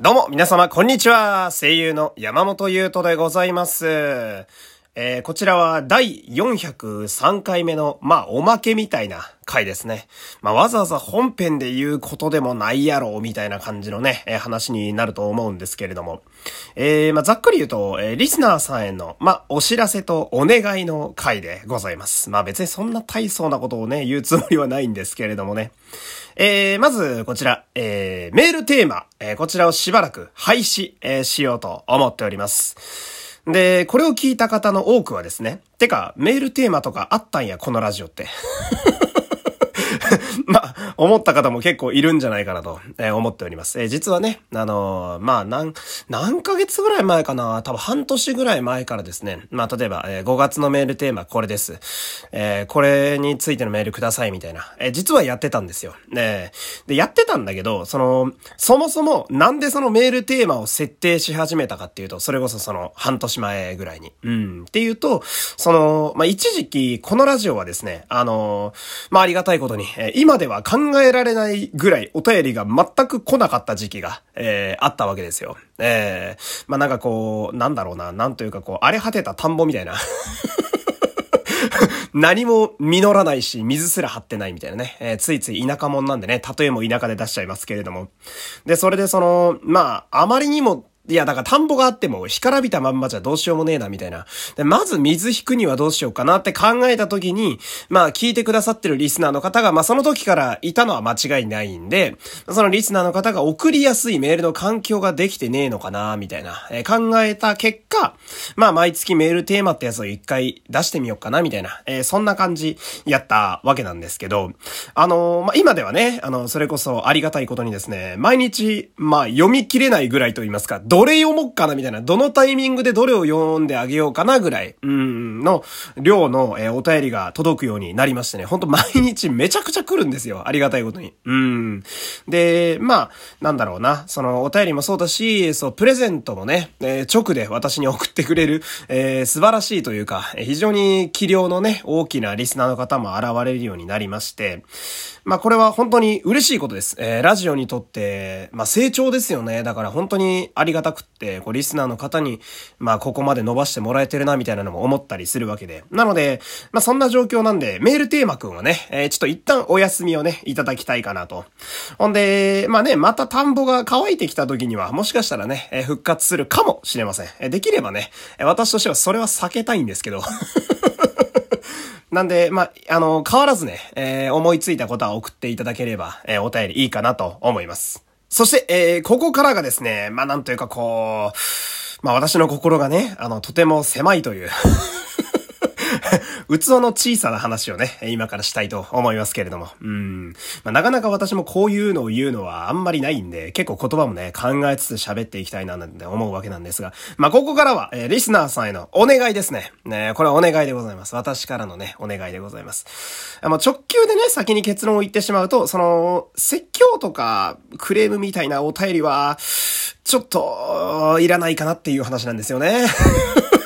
どうも、皆様、こんにちは。声優の山本優斗でございます。えー、こちらは第403回目の、まあ、おまけみたいな回ですね。まあ、わざわざ本編で言うことでもないやろう、みたいな感じのね、えー、話になると思うんですけれども。えー、まあ、ざっくり言うと、えー、リスナーさんへの、まあ、お知らせとお願いの回でございます。まあ、別にそんな大層なことをね、言うつもりはないんですけれどもね。えー、まず、こちら、えー、メールテーマ、えー、こちらをしばらく廃止、えー、しようと思っております。で、これを聞いた方の多くはですね、てか、メールテーマとかあったんや、このラジオって。思った方も結構いるんじゃないかなと、えー、思っております。えー、実はね、あのー、まあ、何、何ヶ月ぐらい前かな？多分半年ぐらい前からですね。まあ、例えば、え、5月のメールテーマこれです。え、これについてのメールくださいみたいな。え、実はやってたんですよ。ねで、やってたんだけど、その、そもそもなんでそのメールテーマを設定し始めたかっていうと、それこそその半年前ぐらいに。うん。っていうと、その、まあ、一時期、このラジオはですね、あのまあ、ありがたいことに、え今では考考えられないぐらいお便りが全く来なかった時期が、えー、あったわけですよ。えー、まあ、なんかこう、なんだろうな、なんというかこう、荒れ果てた田んぼみたいな。何も実らないし、水すら張ってないみたいなね。えー、ついつい田舎者なんでね、例えも田舎で出しちゃいますけれども。で、それでその、まあ、あまりにもいや、だから田んぼがあっても、干からびたまんまじゃどうしようもねえな、みたいな。で、まず水引くにはどうしようかなって考えた時に、まあ、聞いてくださってるリスナーの方が、まあ、その時からいたのは間違いないんで、そのリスナーの方が送りやすいメールの環境ができてねえのかな、みたいな、えー、考えた結果、まあ、毎月メールテーマってやつを一回出してみようかな、みたいな、えー、そんな感じやったわけなんですけど、あのー、まあ、今ではね、あの、それこそありがたいことにですね、毎日、まあ、読み切れないぐらいと言いますか、どれ読もうかなみたいな、どのタイミングでどれを読んであげようかなぐらい、うん、の量の、え、お便りが届くようになりましてね、ほんと毎日めちゃくちゃ来るんですよ。ありがたいことに。うん。で、まあ、なんだろうな、そのお便りもそうだし、そう、プレゼントもね、え、直で私に送ってくれる、え、素晴らしいというか、非常に気量のね、大きなリスナーの方も現れるようになりまして、まあこれは本当に嬉しいことです。えー、ラジオにとって、まあ成長ですよね。だから本当にありがたくって、こうリスナーの方に、まあここまで伸ばしてもらえてるなみたいなのも思ったりするわけで。なので、まあそんな状況なんで、メールテーマくんはね、えー、ちょっと一旦お休みをね、いただきたいかなと。ほんで、まあね、また田んぼが乾いてきた時には、もしかしたらね、えー、復活するかもしれません。えー、できればね、私としてはそれは避けたいんですけど。なんで、まあ、あの、変わらずね、えー、思いついたことは送っていただければ、えー、お便りいいかなと思います。そして、えー、ここからがですね、まあ、なんというかこう、まあ、私の心がね、あの、とても狭いという 器の小さな話をね、今からしたいと思いますけれども。うん。まあ、なかなか私もこういうのを言うのはあんまりないんで、結構言葉もね、考えつつ喋っていきたいななんて思うわけなんですが、まあ、ここからは、えー、リスナーさんへのお願いですね。ねこれはお願いでございます。私からのね、お願いでございます。あ、直球でね、先に結論を言ってしまうと、その、説教とか、クレームみたいなお便りは、ちょっと、いらないかなっていう話なんですよね。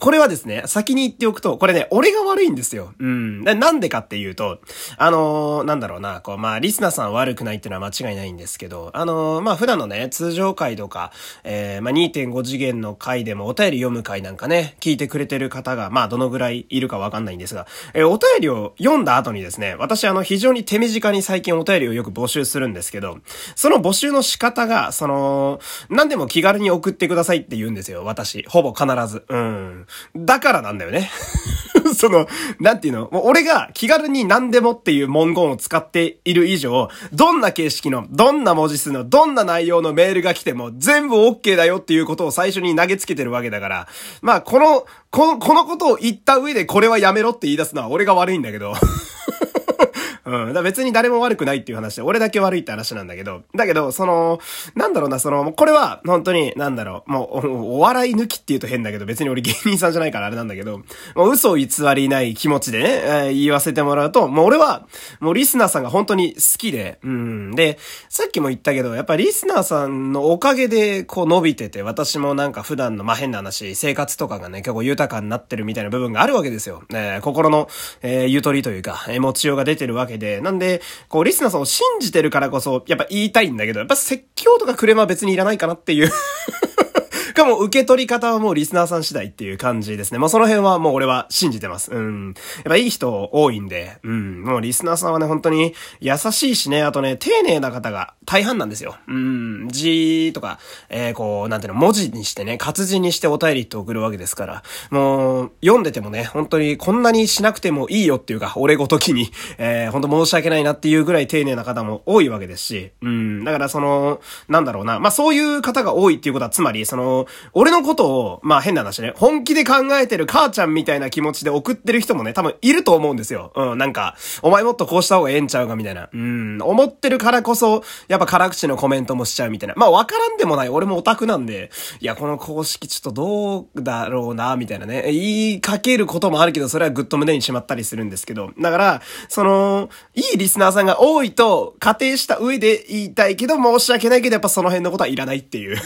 これはですね、先に言っておくと、これね、俺が悪いんですよ。うん。なんでかっていうと、あのー、なんだろうな、こう、まあ、リスナーさん悪くないっていうのは間違いないんですけど、あのー、まあ、普段のね、通常回とか、えー、まあ、2.5次元の回でもお便り読む回なんかね、聞いてくれてる方が、まあ、どのぐらいいるかわかんないんですが、えー、お便りを読んだ後にですね、私あの、非常に手短に最近お便りをよく募集するんですけど、その募集の仕方が、その、何でも気軽に送ってくださいって言うんですよ、私。ほぼ必ず。うん。だからなんだよね。その、なんていうの？もう俺が気軽に何でもっていう文言を使っている以上、どんな形式の、どんな文字数の、どんな内容のメールが来ても全部 OK だよっていうことを最初に投げつけてるわけだから、まあこの、この、このことを言った上でこれはやめろって言い出すのは俺が悪いんだけど。うん。だ別に誰も悪くないっていう話で、俺だけ悪いって話なんだけど、だけど、その、なんだろうな、その、これは、本当に、なんだろう、もう、お笑い抜きって言うと変だけど、別に俺芸人さんじゃないからあれなんだけど、もう嘘を偽りない気持ちでね、えー、言わせてもらうと、もう俺は、もうリスナーさんが本当に好きで、うん。で、さっきも言ったけど、やっぱリスナーさんのおかげで、こう伸びてて、私もなんか普段の、まあ、変な話、生活とかがね、結構豊かになってるみたいな部分があるわけですよ。えー、心の、えー、ゆとりというか、え、持ちようが出てるわけで、で、なんで、こう、リスナーさんを信じてるからこそ、やっぱ言いたいんだけど、やっぱ説教とかクレームは別にいらないかなっていう。かも受け取り方はもうリスナーさん次第っていう感じですね。まあ、その辺はもう俺は信じてます。うん。やっぱいい人多いんで、うん。もうリスナーさんはね、本当に優しいしね、あとね、丁寧な方が大半なんですよ。うん。字とか、えー、こう、なんていうの、文字にしてね、活字にしてお便りって送るわけですから、もう、読んでてもね、本当にこんなにしなくてもいいよっていうか、俺ごときに、えー、本当申し訳ないなっていうぐらい丁寧な方も多いわけですし、うん。だからその、なんだろうな、まあ、そういう方が多いっていうことは、つまり、その、俺のことを、まあ変な話ね、本気で考えてる母ちゃんみたいな気持ちで送ってる人もね、多分いると思うんですよ。うん、なんか、お前もっとこうした方がええんちゃうかみたいな。うん、思ってるからこそ、やっぱ辛口のコメントもしちゃうみたいな。まあわからんでもない。俺もオタクなんで、いや、この公式ちょっとどうだろうな、みたいなね。言いかけることもあるけど、それはぐっと胸にしまったりするんですけど。だから、その、いいリスナーさんが多いと仮定した上で言いたいけど、申し訳ないけど、やっぱその辺のことはいらないっていう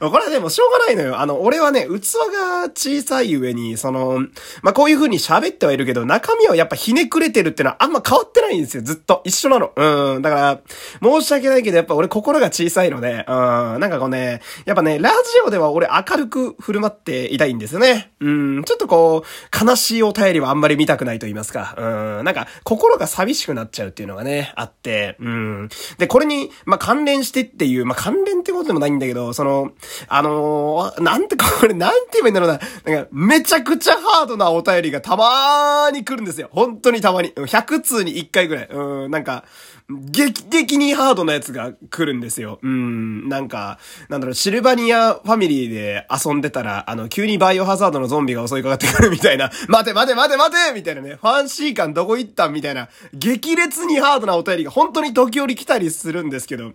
これはでもしょうがないのよ。あの、俺はね、器が小さい上に、その、まあ、こういう風に喋ってはいるけど、中身はやっぱひねくれてるってのはあんま変わってないんですよ。ずっと。一緒なの。うん。だから、申し訳ないけど、やっぱ俺心が小さいので、うん。なんかこうね、やっぱね、ラジオでは俺明るく振る舞っていたいんですよね。うん。ちょっとこう、悲しいお便りはあんまり見たくないと言いますか。うん。なんか、心が寂しくなっちゃうっていうのがね、あって、うん。で、これに、まあ、関連してっていう、まあ、関連ってことでもないんだけど、その、あのー、なんてこれ、なんて言えばいいんだろうな。なんか、めちゃくちゃハードなお便りがたまーに来るんですよ。本当にたまに。100通に1回ぐらい。うん、なんか、劇的にハードなやつが来るんですよ。うん、なんか、なんだろう、シルバニアファミリーで遊んでたら、あの、急にバイオハザードのゾンビが襲いかかってくるみたいな、待て待て待て待てみたいなね、ファンシー感どこ行ったみたいな、激烈にハードなお便りが本当に時折来たりするんですけど、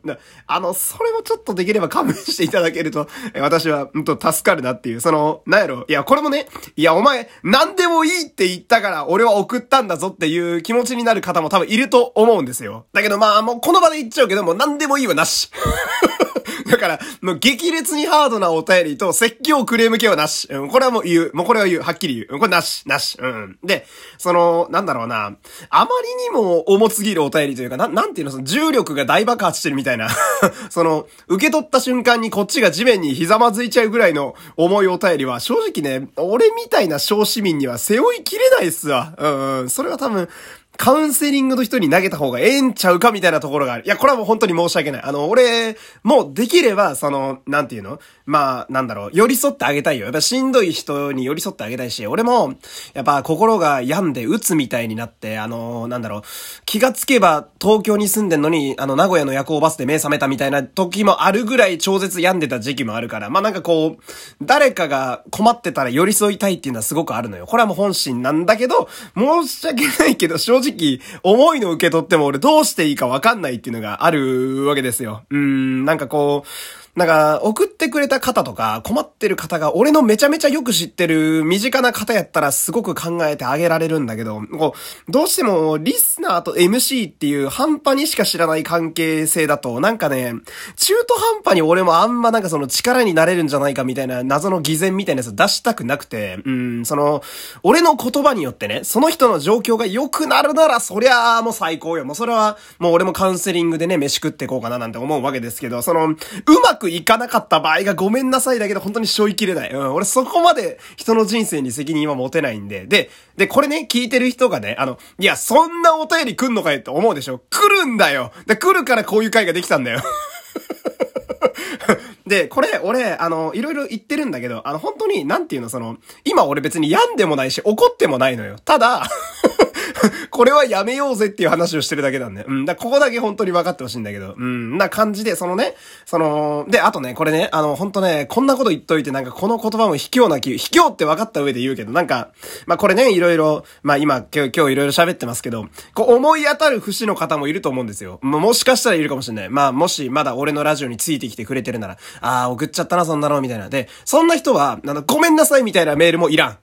あの、それもちょっとできれば勘弁していただけると、私は、うんと助かるなっていう、その、なんやろ、いや、これもね、いや、お前、何でもいいって言ったから、俺は送ったんだぞっていう気持ちになる方も多分いると思うんですよ。だけどまあ、もうこの場で言っちゃうけども、何でもいいはなし。だから、もう激烈にハードなお便りと説教クレーム系はなし。うん、これはもう言う。もうこれは言う。はっきり言う。うん、これなし、なし。うん。で、その、なんだろうな。あまりにも重すぎるお便りというか、な、なんていうの、その重力が大爆発してるみたいな。その、受け取った瞬間にこっちが地面にひざまずいちゃうぐらいの重いお便りは、正直ね、俺みたいな小市民には背負いきれないっすわ。うん、うん。それは多分、カウンセリングの人に投げた方がええんちゃうかみたいなところがある。いや、これはもう本当に申し訳ない。あの、俺、もうできれば、その、なんていうの？まあ、なんだろう、寄り添ってあげたいよ。やっぱしんどい人に寄り添ってあげたいし、俺も、やっぱ心が病んで鬱みたいになって、あの、なんだろう、気がつけば東京に住んでんのに、あの、名古屋の夜行バスで目覚めたみたいな時もあるぐらい超絶病んでた時期もあるから、まあなんかこう、誰かが困ってたら寄り添いたいっていうのはすごくあるのよ。これはもう本心なんだけど、申し訳ないけど、正直、直思いの受け取っても俺どうしていいかわかんないっていうのがあるわけですよ。うーん、なんかこう、なんか、送ってくれた方とか、困ってる方が、俺のめちゃめちゃよく知ってる身近な方やったらすごく考えてあげられるんだけど、こう、どうしても、リスナーと MC っていう半端にしか知らない関係性だと、なんかね、中途半端に俺もあんまなんかその力になれるんじゃないかみたいな謎の偽善みたいなやつ出したくなくて、うん、その、俺の言葉によってね、その人の状況が良くなるなら、そりゃあもう最高よ。もうそれは、もう俺もカウンセリングでね、飯食っていこうかななんて思うわけですけど、その、うまくくいかなかった場合がごめんなさいだけど本当に背負いきれない。うん、俺そこまで人の人生に責任は持てないんで。で、で、これね、聞いてる人がね、あの、いや、そんなお便り来んのかよって思うでしょ来るんだよで、来るからこういう回ができたんだよ で、これ、俺、あの、いろいろ言ってるんだけど、あの、本当に、なんていうの、その、今俺別に病んでもないし、怒ってもないのよ。ただ これはやめようぜっていう話をしてるだけなんで。うん。だここだけ本当に分かってほしいんだけど。うん。な感じで、そのね、その、で、あとね、これね、あの、本当ね、こんなこと言っといて、なんかこの言葉も卑怯な気、卑怯って分かった上で言うけど、なんか、まあ、これね、いろいろ、まあ、今、今日、今日いろいろ喋ってますけど、こう思い当たる節の方もいると思うんですよ。も、もしかしたらいるかもしれない。まあ、もし、まだ俺のラジオについてきてくれてるなら、ああ、送っちゃったな、そんなの、みたいな。で、そんな人は、あの、ごめんなさいみたいなメールもいらん。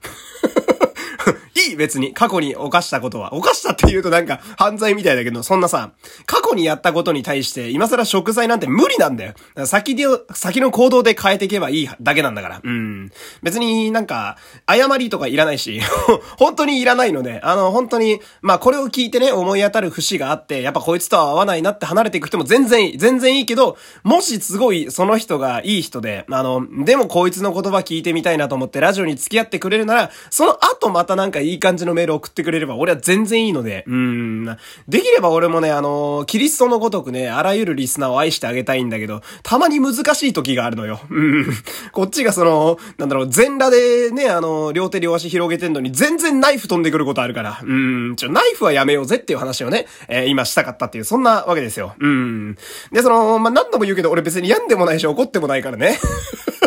い別に。過去に犯したことは。犯したって言うとなんか犯罪みたいだけど、そんなさ、過去にやったことに対して、今更食材なんて無理なんだよ。先で、先の行動で変えていけばいいだけなんだから。うん。別になんか、誤りとかいらないし、本当にいらないので、あの、本当に、まあこれを聞いてね、思い当たる節があって、やっぱこいつとは合わないなって離れていく人も全然いい。全然いいけど、もしすごいその人がいい人で、あの、でもこいつの言葉聞いてみたいなと思ってラジオに付き合ってくれるなら、その後またなんかいい感じのメール送ってくれれば俺は全然いいので、うん。できれば俺もね、あの、キリストのごとくね、あらゆるリスナーを愛してあげたいんだけど、たまに難しい時があるのよ。うん。こっちがその、なんだろう、全裸でね、あの、両手両足広げてんのに全然ナイフ飛んでくることあるから、うん。ちょ、ナイフはやめようぜっていう話をね、えー、今したかったっていう、そんなわけですよ。うん。で、その、まあ、何度も言うけど、俺別に病んでもないし怒ってもないからね。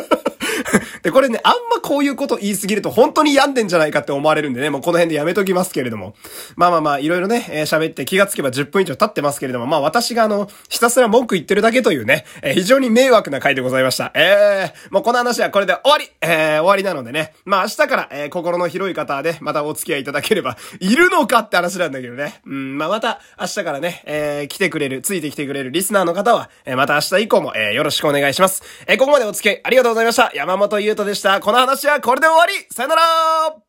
で、これね、あんまこういうこと言いすぎると本当に病んでんじゃないかって思われるんでね、もうこの辺でやめときますけれども。まあまあまあ、いろいろね、えー、喋って気がつけば10分以上経ってますけれども、まあ私があの、ひたすら文句言ってるだけというね、えー、非常に迷惑な回でございました。えー、もうこの話はこれで終わりえー、終わりなのでね、まあ明日から、えー、心の広い方で、またお付き合いいただければ、いるのかって話なんだけどね。うん、まあまた明日からね、えー、来てくれる、ついてきてくれるリスナーの方は、えー、また明日以降も、えー、よろしくお願いします。えー、ここまでお付き合いありがとうございました。山本優斗でした。この話はこれで終わりさよなら